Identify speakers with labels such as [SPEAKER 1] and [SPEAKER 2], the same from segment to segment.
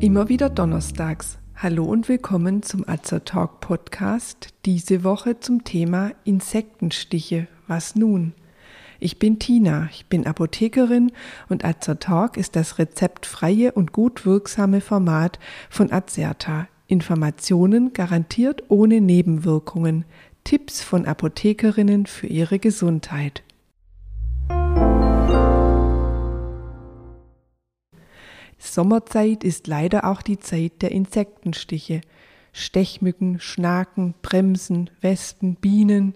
[SPEAKER 1] Immer wieder donnerstags. Hallo und willkommen zum Azer Talk Podcast. Diese Woche zum Thema Insektenstiche. Was nun? Ich bin Tina, ich bin Apothekerin und Azer Talk ist das rezeptfreie und gut wirksame Format von Azerta. Informationen garantiert ohne Nebenwirkungen. Tipps von Apothekerinnen für ihre Gesundheit. Sommerzeit ist leider auch die Zeit der Insektenstiche. Stechmücken, Schnaken, Bremsen, Wespen, Bienen,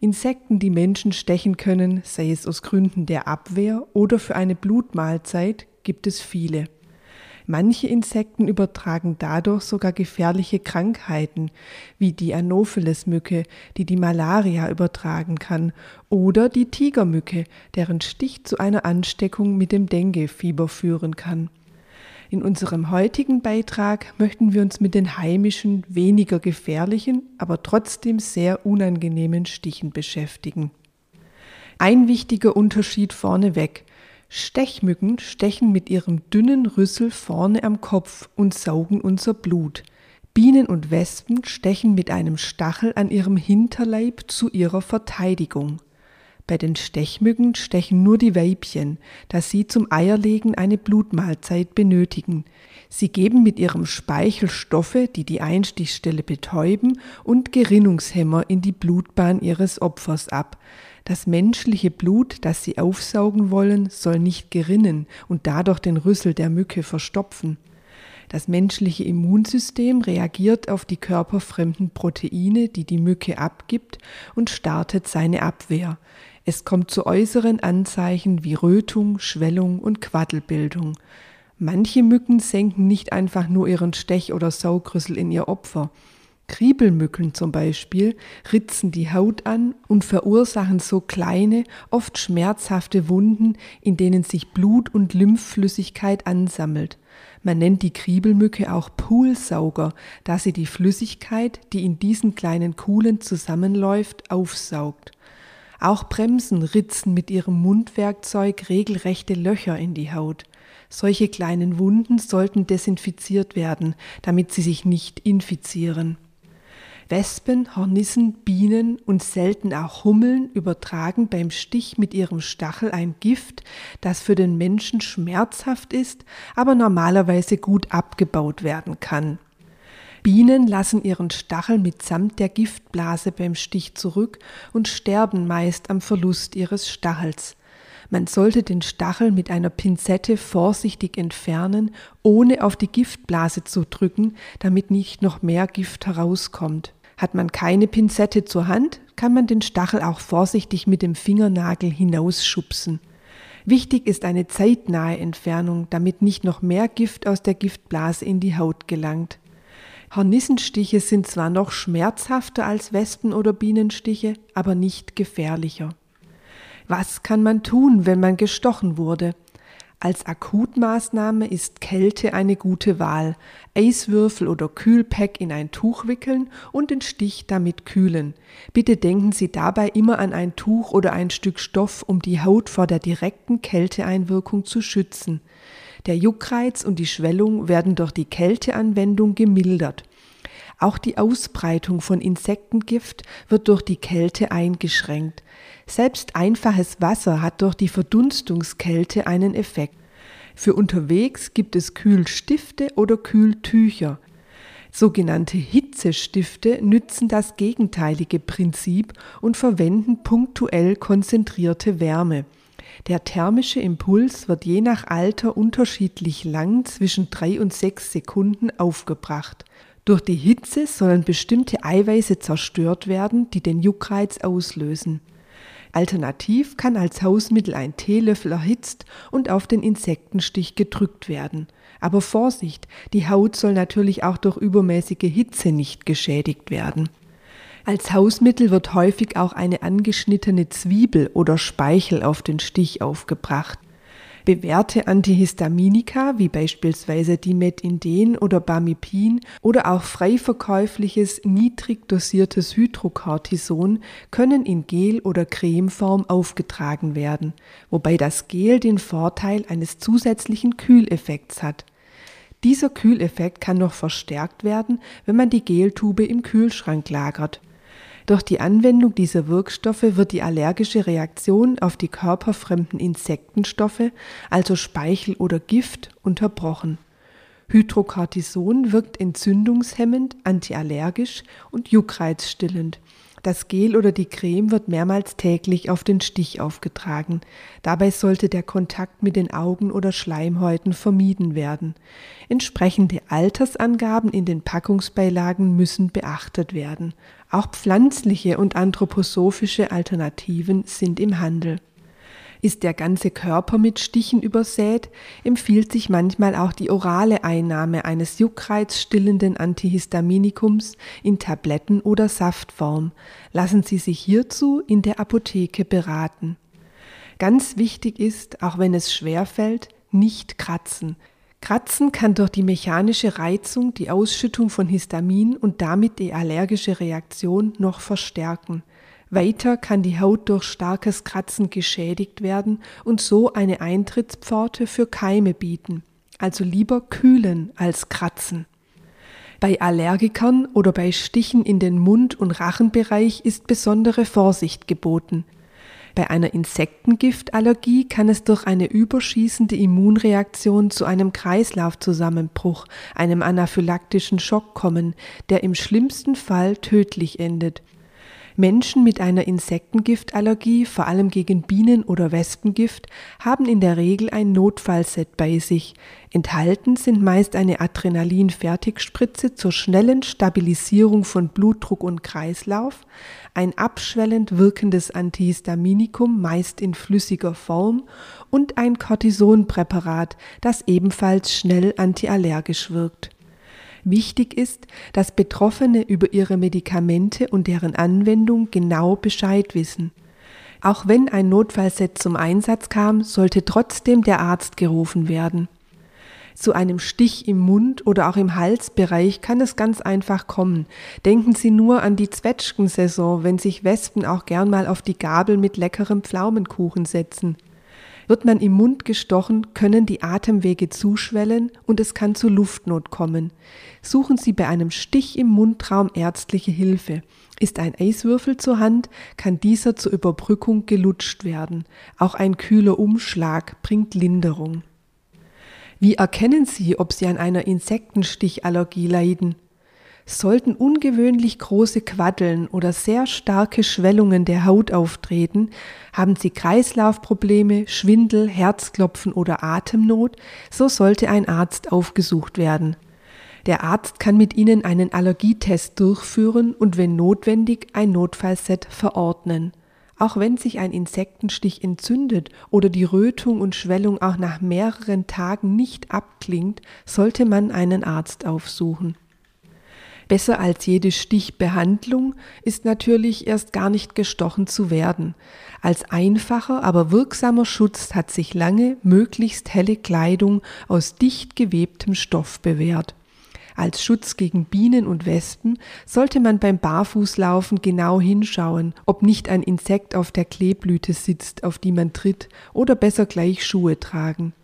[SPEAKER 1] Insekten, die Menschen stechen können, sei es aus Gründen der Abwehr oder für eine Blutmahlzeit, gibt es viele. Manche Insekten übertragen dadurch sogar gefährliche Krankheiten, wie die Anopheles-Mücke, die die Malaria übertragen kann, oder die Tigermücke, deren Stich zu einer Ansteckung mit dem Dengue-Fieber führen kann. In unserem heutigen Beitrag möchten wir uns mit den heimischen, weniger gefährlichen, aber trotzdem sehr unangenehmen Stichen beschäftigen. Ein wichtiger Unterschied vorneweg. Stechmücken stechen mit ihrem dünnen Rüssel vorne am Kopf und saugen unser Blut. Bienen und Wespen stechen mit einem Stachel an ihrem Hinterleib zu ihrer Verteidigung. Bei den Stechmücken stechen nur die Weibchen, da sie zum Eierlegen eine Blutmahlzeit benötigen. Sie geben mit ihrem Speichel Stoffe, die die Einstichstelle betäuben und Gerinnungshemmer in die Blutbahn ihres Opfers ab. Das menschliche Blut, das sie aufsaugen wollen, soll nicht gerinnen und dadurch den Rüssel der Mücke verstopfen. Das menschliche Immunsystem reagiert auf die körperfremden Proteine, die die Mücke abgibt, und startet seine Abwehr. Es kommt zu äußeren Anzeichen wie Rötung, Schwellung und Quaddelbildung. Manche Mücken senken nicht einfach nur ihren Stech- oder Saugrüssel in ihr Opfer. Kriebelmücken zum Beispiel ritzen die Haut an und verursachen so kleine, oft schmerzhafte Wunden, in denen sich Blut und Lymphflüssigkeit ansammelt. Man nennt die Kriebelmücke auch Poolsauger, da sie die Flüssigkeit, die in diesen kleinen Kuhlen zusammenläuft, aufsaugt. Auch Bremsen ritzen mit ihrem Mundwerkzeug regelrechte Löcher in die Haut. Solche kleinen Wunden sollten desinfiziert werden, damit sie sich nicht infizieren. Wespen, Hornissen, Bienen und selten auch Hummeln übertragen beim Stich mit ihrem Stachel ein Gift, das für den Menschen schmerzhaft ist, aber normalerweise gut abgebaut werden kann. Bienen lassen ihren Stachel mitsamt der Giftblase beim Stich zurück und sterben meist am Verlust ihres Stachels. Man sollte den Stachel mit einer Pinzette vorsichtig entfernen, ohne auf die Giftblase zu drücken, damit nicht noch mehr Gift herauskommt. Hat man keine Pinzette zur Hand, kann man den Stachel auch vorsichtig mit dem Fingernagel hinausschubsen. Wichtig ist eine zeitnahe Entfernung, damit nicht noch mehr Gift aus der Giftblase in die Haut gelangt. Hornissenstiche sind zwar noch schmerzhafter als Wespen- oder Bienenstiche, aber nicht gefährlicher. Was kann man tun, wenn man gestochen wurde? Als Akutmaßnahme ist Kälte eine gute Wahl. Eiswürfel oder Kühlpack in ein Tuch wickeln und den Stich damit kühlen. Bitte denken Sie dabei immer an ein Tuch oder ein Stück Stoff, um die Haut vor der direkten Kälteeinwirkung zu schützen. Der Juckreiz und die Schwellung werden durch die Kälteanwendung gemildert. Auch die Ausbreitung von Insektengift wird durch die Kälte eingeschränkt. Selbst einfaches Wasser hat durch die Verdunstungskälte einen Effekt. Für unterwegs gibt es Kühlstifte oder Kühltücher. Sogenannte Hitzestifte nützen das gegenteilige Prinzip und verwenden punktuell konzentrierte Wärme. Der thermische Impuls wird je nach Alter unterschiedlich lang zwischen drei und sechs Sekunden aufgebracht. Durch die Hitze sollen bestimmte Eiweiße zerstört werden, die den Juckreiz auslösen. Alternativ kann als Hausmittel ein Teelöffel erhitzt und auf den Insektenstich gedrückt werden. Aber Vorsicht, die Haut soll natürlich auch durch übermäßige Hitze nicht geschädigt werden. Als Hausmittel wird häufig auch eine angeschnittene Zwiebel oder Speichel auf den Stich aufgebracht. Bewährte Antihistaminika wie beispielsweise Dimetinden oder Bamipin oder auch frei verkäufliches niedrig dosiertes Hydrocortison können in Gel- oder Cremeform aufgetragen werden, wobei das Gel den Vorteil eines zusätzlichen Kühleffekts hat. Dieser Kühleffekt kann noch verstärkt werden, wenn man die Geltube im Kühlschrank lagert. Durch die Anwendung dieser Wirkstoffe wird die allergische Reaktion auf die körperfremden Insektenstoffe, also Speichel oder Gift, unterbrochen. Hydrocortison wirkt entzündungshemmend, antiallergisch und juckreizstillend. Das Gel oder die Creme wird mehrmals täglich auf den Stich aufgetragen. Dabei sollte der Kontakt mit den Augen oder Schleimhäuten vermieden werden. Entsprechende Altersangaben in den Packungsbeilagen müssen beachtet werden. Auch pflanzliche und anthroposophische Alternativen sind im Handel. Ist der ganze Körper mit Stichen übersät, empfiehlt sich manchmal auch die orale Einnahme eines juckreizstillenden Antihistaminikums in Tabletten- oder Saftform. Lassen Sie sich hierzu in der Apotheke beraten. Ganz wichtig ist, auch wenn es schwer fällt, nicht kratzen. Kratzen kann durch die mechanische Reizung die Ausschüttung von Histamin und damit die allergische Reaktion noch verstärken. Weiter kann die Haut durch starkes Kratzen geschädigt werden und so eine Eintrittspforte für Keime bieten. Also lieber kühlen als kratzen. Bei Allergikern oder bei Stichen in den Mund- und Rachenbereich ist besondere Vorsicht geboten. Bei einer Insektengiftallergie kann es durch eine überschießende Immunreaktion zu einem Kreislaufzusammenbruch, einem anaphylaktischen Schock kommen, der im schlimmsten Fall tödlich endet. Menschen mit einer Insektengiftallergie, vor allem gegen Bienen- oder Wespengift, haben in der Regel ein Notfallset bei sich. Enthalten sind meist eine Adrenalin-Fertigspritze zur schnellen Stabilisierung von Blutdruck und Kreislauf, ein abschwellend wirkendes Antihistaminikum, meist in flüssiger Form, und ein Cortisonpräparat, das ebenfalls schnell antiallergisch wirkt. Wichtig ist, dass Betroffene über ihre Medikamente und deren Anwendung genau Bescheid wissen. Auch wenn ein Notfallset zum Einsatz kam, sollte trotzdem der Arzt gerufen werden. Zu einem Stich im Mund oder auch im Halsbereich kann es ganz einfach kommen. Denken Sie nur an die Zwetschgensaison, wenn sich Wespen auch gern mal auf die Gabel mit leckerem Pflaumenkuchen setzen. Wird man im Mund gestochen, können die Atemwege zuschwellen und es kann zu Luftnot kommen. Suchen Sie bei einem Stich im Mundraum ärztliche Hilfe. Ist ein Eiswürfel zur Hand, kann dieser zur Überbrückung gelutscht werden. Auch ein kühler Umschlag bringt Linderung. Wie erkennen Sie, ob Sie an einer Insektenstichallergie leiden? Sollten ungewöhnlich große Quaddeln oder sehr starke Schwellungen der Haut auftreten, haben Sie Kreislaufprobleme, Schwindel, Herzklopfen oder Atemnot, so sollte ein Arzt aufgesucht werden. Der Arzt kann mit Ihnen einen Allergietest durchführen und wenn notwendig ein Notfallset verordnen. Auch wenn sich ein Insektenstich entzündet oder die Rötung und Schwellung auch nach mehreren Tagen nicht abklingt, sollte man einen Arzt aufsuchen. Besser als jede Stichbehandlung ist natürlich erst gar nicht gestochen zu werden. Als einfacher, aber wirksamer Schutz hat sich lange möglichst helle Kleidung aus dicht gewebtem Stoff bewährt. Als Schutz gegen Bienen und Wespen sollte man beim Barfußlaufen genau hinschauen, ob nicht ein Insekt auf der Kleeblüte sitzt, auf die man tritt, oder besser gleich Schuhe tragen.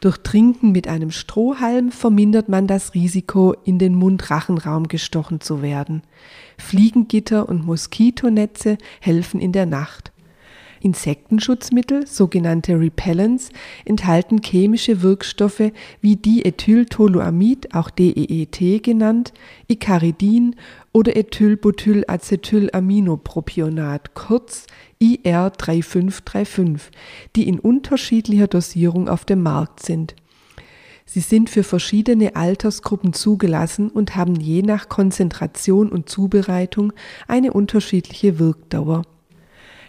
[SPEAKER 1] Durch Trinken mit einem Strohhalm vermindert man das Risiko, in den Mund-Rachenraum gestochen zu werden. Fliegengitter und Moskitonetze helfen in der Nacht. Insektenschutzmittel, sogenannte Repellents, enthalten chemische Wirkstoffe wie Diethyltoluamid, auch DEET genannt, Icaridin oder Ethylbutylacetylaminopropionat, kurz IR3535, die in unterschiedlicher Dosierung auf dem Markt sind. Sie sind für verschiedene Altersgruppen zugelassen und haben je nach Konzentration und Zubereitung eine unterschiedliche Wirkdauer.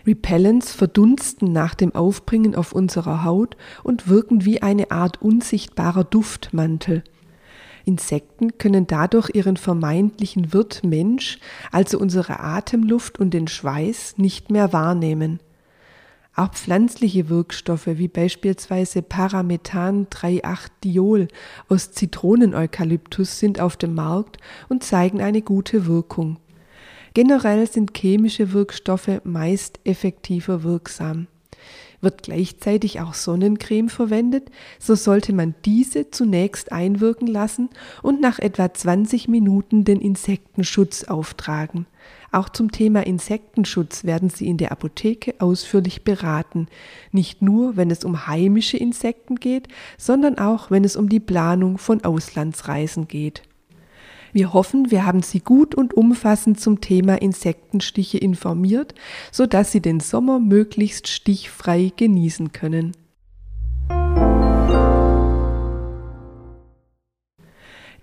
[SPEAKER 1] Repellents verdunsten nach dem Aufbringen auf unserer Haut und wirken wie eine Art unsichtbarer Duftmantel. Insekten können dadurch ihren vermeintlichen Wirt Mensch, also unsere Atemluft und den Schweiß, nicht mehr wahrnehmen. Auch pflanzliche Wirkstoffe wie beispielsweise Paramethan 3,8-Diol aus Zitroneneukalyptus sind auf dem Markt und zeigen eine gute Wirkung. Generell sind chemische Wirkstoffe meist effektiver wirksam. Wird gleichzeitig auch Sonnencreme verwendet, so sollte man diese zunächst einwirken lassen und nach etwa 20 Minuten den Insektenschutz auftragen. Auch zum Thema Insektenschutz werden Sie in der Apotheke ausführlich beraten, nicht nur wenn es um heimische Insekten geht, sondern auch wenn es um die Planung von Auslandsreisen geht. Wir hoffen, wir haben Sie gut und umfassend zum Thema Insektenstiche informiert, sodass Sie den Sommer möglichst stichfrei genießen können.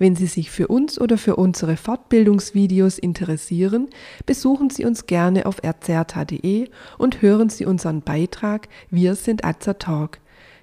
[SPEAKER 1] Wenn Sie sich für uns oder für unsere Fortbildungsvideos interessieren, besuchen Sie uns gerne auf erzerta.de und hören Sie unseren Beitrag Wir sind Azzer Talk.